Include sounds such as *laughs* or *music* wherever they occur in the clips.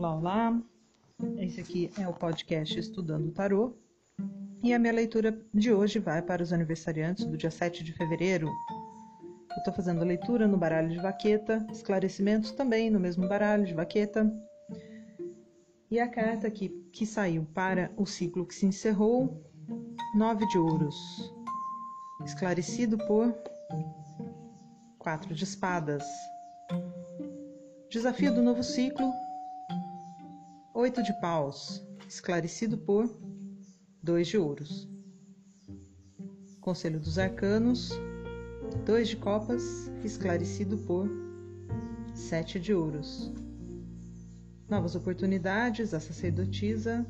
Olá, olá. Esse aqui é o podcast Estudando Tarô. E a minha leitura de hoje vai para os aniversariantes do dia 7 de fevereiro. Eu estou fazendo a leitura no baralho de vaqueta, esclarecimentos também no mesmo baralho de vaqueta. E a carta que, que saiu para o ciclo que se encerrou, nove de ouros, esclarecido por quatro de espadas. Desafio do novo ciclo, oito de paus, esclarecido por dois de ouros. Conselho dos arcanos, dois de copas, esclarecido por sete de ouros. Novas oportunidades, a sacerdotisa,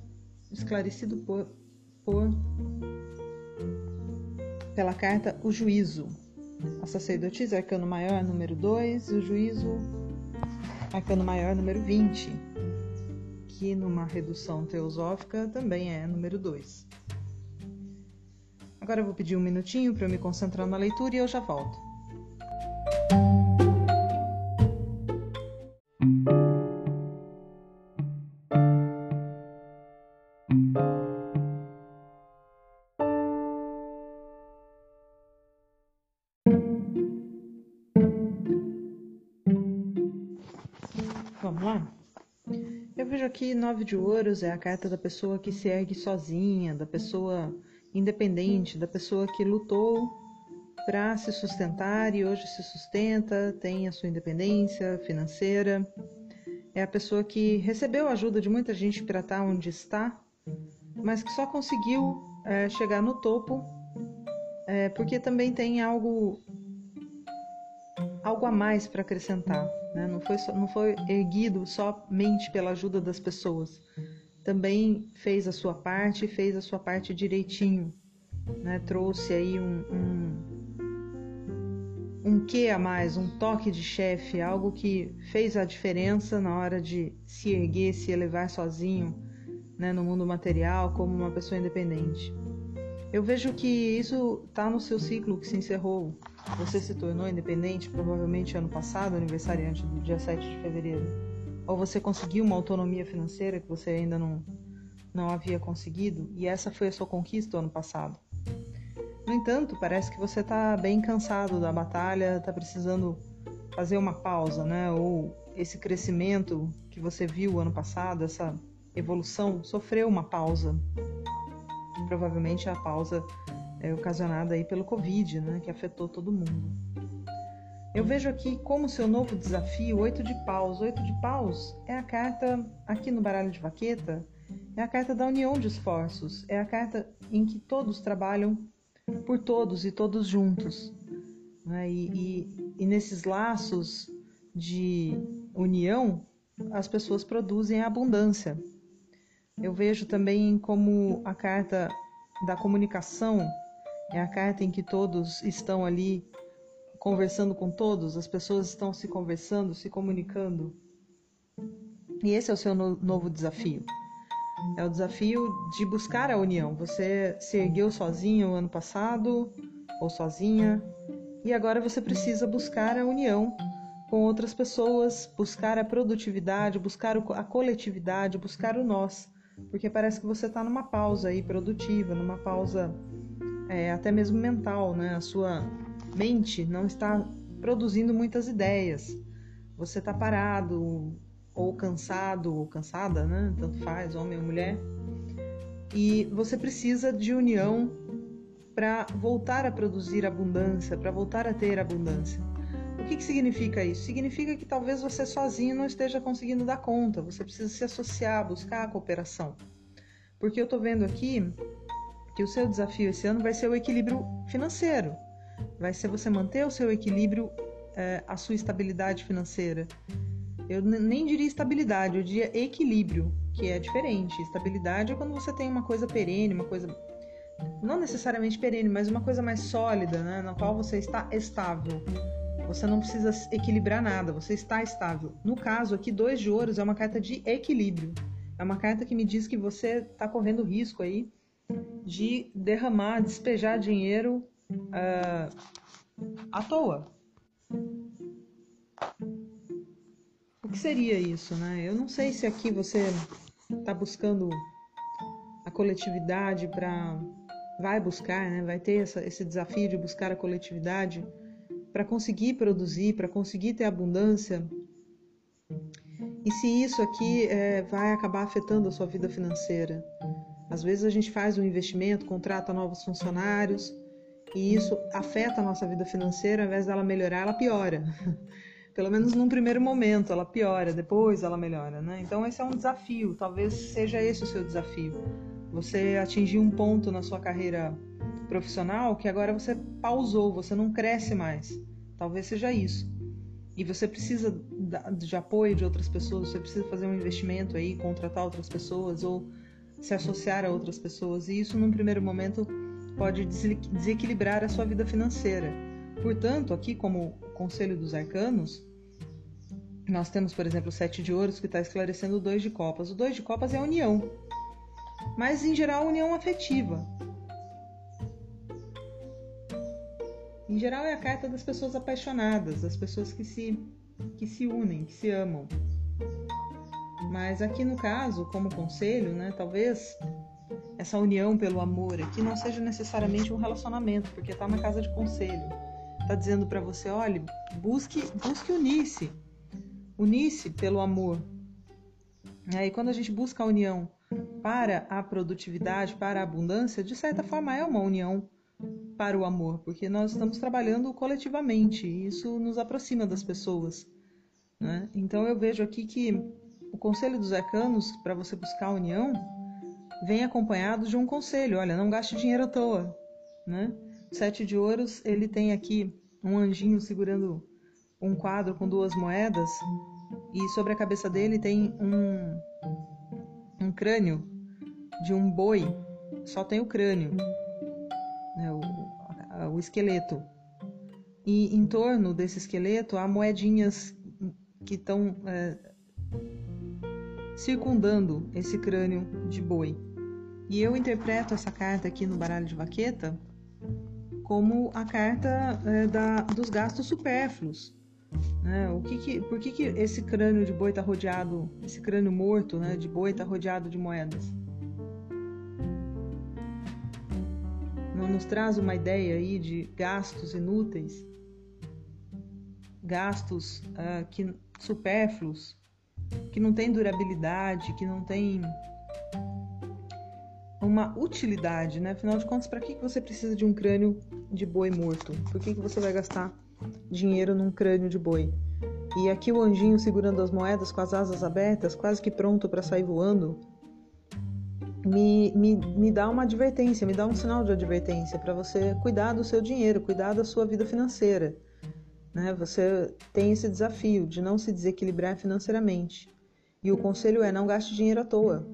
esclarecido por, por pela carta o juízo. A sacerdotisa, arcano maior, número 2, e o juízo, arcano maior, número 20, que numa redução teosófica também é número 2. Agora eu vou pedir um minutinho para eu me concentrar na leitura e eu já volto. Aqui nove de ouros é a carta da pessoa que se ergue sozinha, da pessoa independente, da pessoa que lutou para se sustentar e hoje se sustenta, tem a sua independência financeira. É a pessoa que recebeu a ajuda de muita gente para estar onde está, mas que só conseguiu é, chegar no topo é, porque também tem algo algo a mais para acrescentar. Né? Não, foi só, não foi erguido somente pela ajuda das pessoas. Também fez a sua parte, fez a sua parte direitinho. Né? Trouxe aí um, um, um quê a mais, um toque de chefe, algo que fez a diferença na hora de se erguer, se elevar sozinho né? no mundo material como uma pessoa independente. Eu vejo que isso está no seu ciclo que se encerrou. Você se tornou independente provavelmente ano passado, aniversariante do dia 7 de fevereiro. Ou você conseguiu uma autonomia financeira que você ainda não, não havia conseguido, e essa foi a sua conquista ano passado. No entanto, parece que você está bem cansado da batalha, está precisando fazer uma pausa, né? Ou esse crescimento que você viu ano passado, essa evolução, sofreu uma pausa provavelmente a pausa é ocasionada aí pelo Covid, né, que afetou todo mundo. Eu vejo aqui como seu novo desafio, oito de paus. Oito de paus é a carta, aqui no baralho de vaqueta, é a carta da união de esforços. É a carta em que todos trabalham por todos e todos juntos. Né? E, e, e nesses laços de união, as pessoas produzem abundância. Eu vejo também como a carta da comunicação é a carta em que todos estão ali conversando com todos, as pessoas estão se conversando, se comunicando. E esse é o seu no novo desafio. É o desafio de buscar a união. Você se ergueu sozinho ano passado ou sozinha, e agora você precisa buscar a união com outras pessoas, buscar a produtividade, buscar a coletividade, buscar o nós porque parece que você está numa pausa aí produtiva, numa pausa é, até mesmo mental, né? A sua mente não está produzindo muitas ideias. Você está parado ou cansado ou cansada, né? Tanto faz, homem ou mulher. E você precisa de união para voltar a produzir abundância, para voltar a ter abundância. O que, que significa isso? Significa que talvez você sozinho não esteja conseguindo dar conta, você precisa se associar, buscar a cooperação. Porque eu estou vendo aqui que o seu desafio esse ano vai ser o equilíbrio financeiro, vai ser você manter o seu equilíbrio, é, a sua estabilidade financeira. Eu nem diria estabilidade, eu diria equilíbrio, que é diferente. Estabilidade é quando você tem uma coisa perene, uma coisa não necessariamente perene, mas uma coisa mais sólida, né, na qual você está estável. Você não precisa equilibrar nada, você está estável. No caso aqui, dois de ouros é uma carta de equilíbrio. É uma carta que me diz que você está correndo risco aí de derramar, despejar dinheiro uh, à toa. O que seria isso, né? Eu não sei se aqui você está buscando a coletividade para vai buscar, né? Vai ter essa, esse desafio de buscar a coletividade para conseguir produzir, para conseguir ter abundância. E se isso aqui é, vai acabar afetando a sua vida financeira? Às vezes a gente faz um investimento, contrata novos funcionários e isso afeta a nossa vida financeira, ao invés dela melhorar, ela piora. *laughs* Pelo menos num primeiro momento ela piora, depois ela melhora, né? Então esse é um desafio, talvez seja esse o seu desafio. Você atingir um ponto na sua carreira profissional que agora você pausou, você não cresce mais. Talvez seja isso. E você precisa de apoio de outras pessoas, você precisa fazer um investimento aí, contratar outras pessoas ou se associar a outras pessoas. E isso, num primeiro momento, pode desequilibrar a sua vida financeira. Portanto, aqui, como conselho dos arcanos, nós temos, por exemplo, o sete de ouros que está esclarecendo o dois de copas. O dois de copas é a união, mas em geral, união afetiva. Em geral, é a carta das pessoas apaixonadas, das pessoas que se, que se unem, que se amam. Mas aqui no caso, como conselho, né, talvez essa união pelo amor aqui não seja necessariamente um relacionamento, porque está na casa de conselho. Está dizendo para você, olha, busque, busque unir-se. Unir-se pelo amor. E quando a gente busca a união para a produtividade, para a abundância, de certa forma é uma união para o amor, porque nós estamos trabalhando coletivamente e isso nos aproxima das pessoas. Né? Então eu vejo aqui que o conselho dos arcanos para você buscar a união vem acompanhado de um conselho: olha, não gaste dinheiro à toa. Né? O sete de ouros ele tem aqui um anjinho segurando um quadro com duas moedas e sobre a cabeça dele tem um, um crânio de um boi, só tem o crânio né, o, o esqueleto. E em torno desse esqueleto há moedinhas que estão é, circundando esse crânio de boi. E eu interpreto essa carta aqui no baralho de vaqueta como a carta é, da, dos gastos supérfluos. Né? O que que, por que, que esse crânio de boi está rodeado, esse crânio morto né, de boi está rodeado de moedas? nos traz uma ideia aí de gastos inúteis, gastos uh, que supérfluos, que não têm durabilidade, que não têm uma utilidade, né? Afinal de contas, para que você precisa de um crânio de boi morto? Por que, que você vai gastar dinheiro num crânio de boi? E aqui o anjinho segurando as moedas com as asas abertas, quase que pronto para sair voando, me, me, me dá uma advertência, me dá um sinal de advertência para você cuidar do seu dinheiro, cuidar da sua vida financeira. Né? Você tem esse desafio de não se desequilibrar financeiramente. E o conselho é não gaste dinheiro à toa.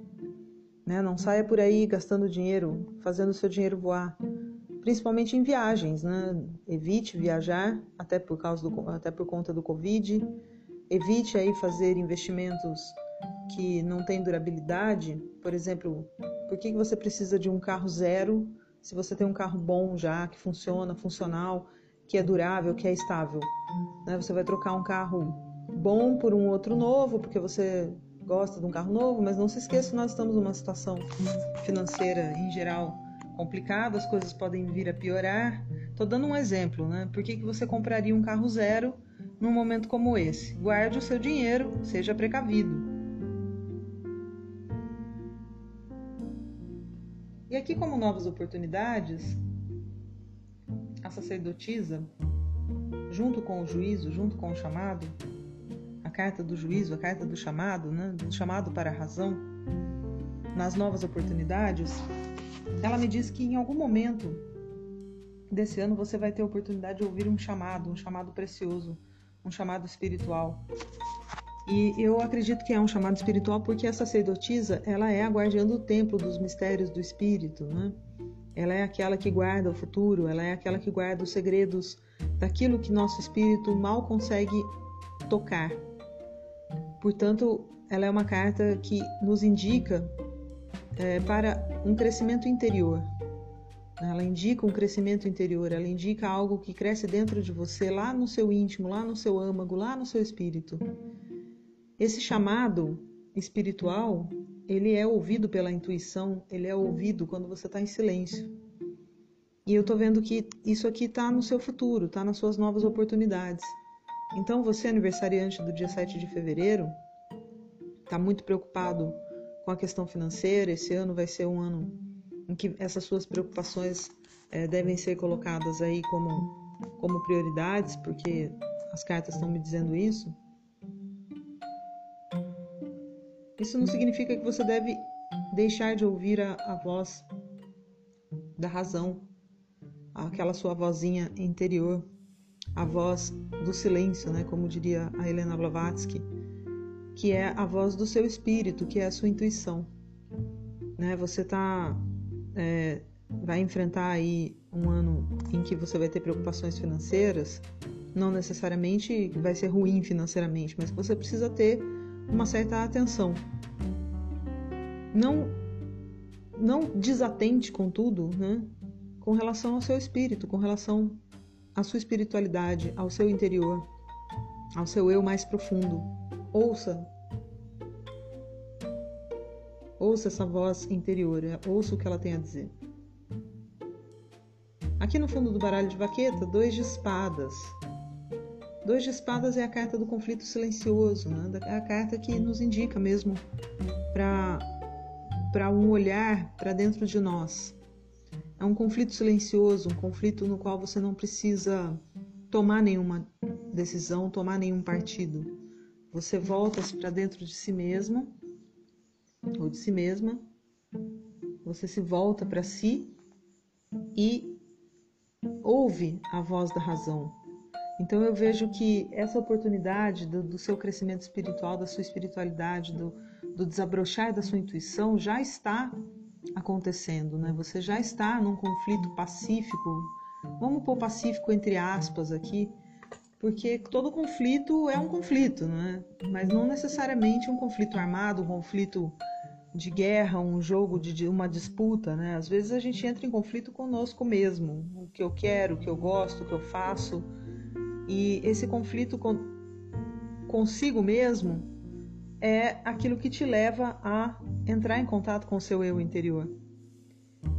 Né? Não saia por aí gastando dinheiro, fazendo o seu dinheiro voar. Principalmente em viagens. Né? Evite viajar, até por, causa do, até por conta do Covid. Evite aí fazer investimentos que não tem durabilidade, por exemplo, por que você precisa de um carro zero se você tem um carro bom já, que funciona, funcional, que é durável, que é estável? Né? Você vai trocar um carro bom por um outro novo, porque você gosta de um carro novo, mas não se esqueça que nós estamos numa situação financeira em geral complicada, as coisas podem vir a piorar. Estou dando um exemplo, né? Por que, que você compraria um carro zero num momento como esse? Guarde o seu dinheiro, seja precavido. E aqui, como novas oportunidades, a sacerdotisa, junto com o juízo, junto com o chamado, a carta do juízo, a carta do chamado, né, do chamado para a razão, nas novas oportunidades, ela me diz que em algum momento desse ano você vai ter a oportunidade de ouvir um chamado, um chamado precioso, um chamado espiritual. E eu acredito que é um chamado espiritual porque a sacerdotisa, ela é a guardiã do templo dos mistérios do espírito, né? Ela é aquela que guarda o futuro, ela é aquela que guarda os segredos daquilo que nosso espírito mal consegue tocar. Portanto, ela é uma carta que nos indica é, para um crescimento interior. Ela indica um crescimento interior, ela indica algo que cresce dentro de você, lá no seu íntimo, lá no seu âmago, lá no seu espírito. esse chamado espiritual, ele é ouvido pela intuição, ele é ouvido quando você está em silêncio. E eu estou vendo que isso aqui está no seu futuro, está nas suas novas oportunidades. Então, você, aniversariante do dia 7 de fevereiro, está muito preocupado com a questão financeira. Esse ano vai ser um ano em que essas suas preocupações é, devem ser colocadas aí como, como prioridades, porque as cartas estão me dizendo isso. Isso não significa que você deve deixar de ouvir a, a voz da razão, aquela sua vozinha interior, a voz do silêncio, né, como diria a Helena Blavatsky, que é a voz do seu espírito, que é a sua intuição. Né? Você tá é, vai enfrentar aí um ano em que você vai ter preocupações financeiras, não necessariamente vai ser ruim financeiramente, mas você precisa ter uma certa atenção. Não, não desatente, contudo, né, com relação ao seu espírito, com relação à sua espiritualidade, ao seu interior, ao seu eu mais profundo. Ouça. Ouça essa voz interior, ouça o que ela tem a dizer. Aqui no fundo do baralho de vaqueta, dois de espadas. Dois de espadas é a carta do conflito silencioso, né? é a carta que nos indica mesmo para um olhar para dentro de nós. É um conflito silencioso, um conflito no qual você não precisa tomar nenhuma decisão, tomar nenhum partido. Você volta para dentro de si mesmo ou de si mesma, você se volta para si e ouve a voz da razão, então eu vejo que essa oportunidade do, do seu crescimento espiritual, da sua espiritualidade, do, do desabrochar da sua intuição já está acontecendo, né? Você já está num conflito pacífico. Vamos pôr pacífico entre aspas aqui, porque todo conflito é um conflito, né? Mas não necessariamente um conflito armado, um conflito de guerra, um jogo de uma disputa, né? Às vezes a gente entra em conflito conosco mesmo, o que eu quero, o que eu gosto, o que eu faço e esse conflito com, consigo mesmo é aquilo que te leva a entrar em contato com o seu eu interior.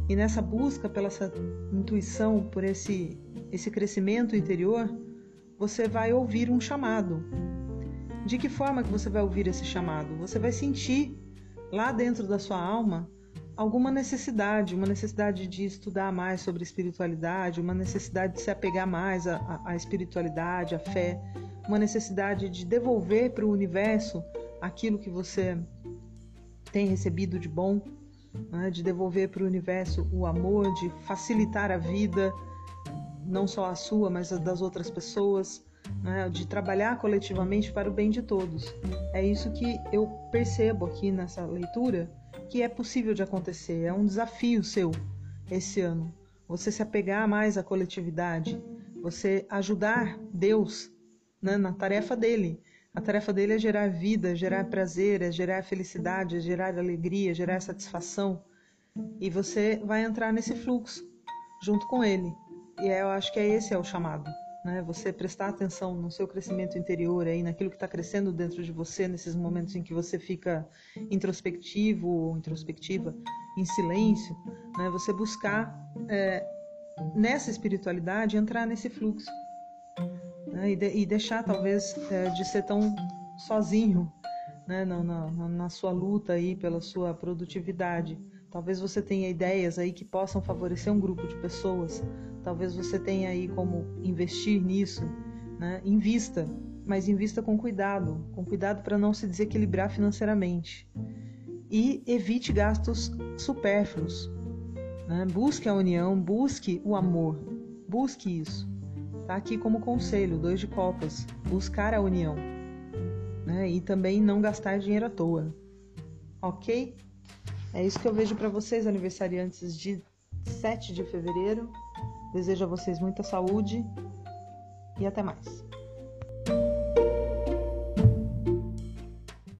E nessa busca pela essa intuição, por esse esse crescimento interior, você vai ouvir um chamado. De que forma que você vai ouvir esse chamado? Você vai sentir lá dentro da sua alma alguma necessidade, uma necessidade de estudar mais sobre espiritualidade, uma necessidade de se apegar mais à, à espiritualidade, à fé, uma necessidade de devolver para o universo aquilo que você tem recebido de bom, né? de devolver para o universo o amor, de facilitar a vida, não só a sua, mas a das outras pessoas. Né, de trabalhar coletivamente para o bem de todos. É isso que eu percebo aqui nessa leitura que é possível de acontecer. É um desafio seu esse ano. Você se apegar mais à coletividade, você ajudar Deus né, na tarefa dele. A tarefa dele é gerar vida, gerar prazer, é gerar felicidade, é gerar alegria, gerar satisfação. E você vai entrar nesse fluxo junto com ele. E eu acho que é esse é o chamado né? Você prestar atenção no seu crescimento interior aí, naquilo que está crescendo dentro de você nesses momentos em que você fica introspectivo ou introspectiva, em silêncio, né? Você buscar é, nessa espiritualidade entrar nesse fluxo né? e, de, e, deixar talvez é, de ser tão sozinho, né? Na, na, na sua luta aí pela sua produtividade. Talvez você tenha ideias aí que possam favorecer um grupo de pessoas Talvez você tenha aí como investir nisso, né? Invista, mas invista com cuidado, com cuidado para não se desequilibrar financeiramente. E evite gastos supérfluos. Né? Busque a união, busque o amor, busque isso. Tá aqui como conselho, dois de copas, buscar a união. Né? E também não gastar dinheiro à toa. Ok? É isso que eu vejo para vocês, aniversariantes de 7 de fevereiro. Desejo a vocês muita saúde e até mais.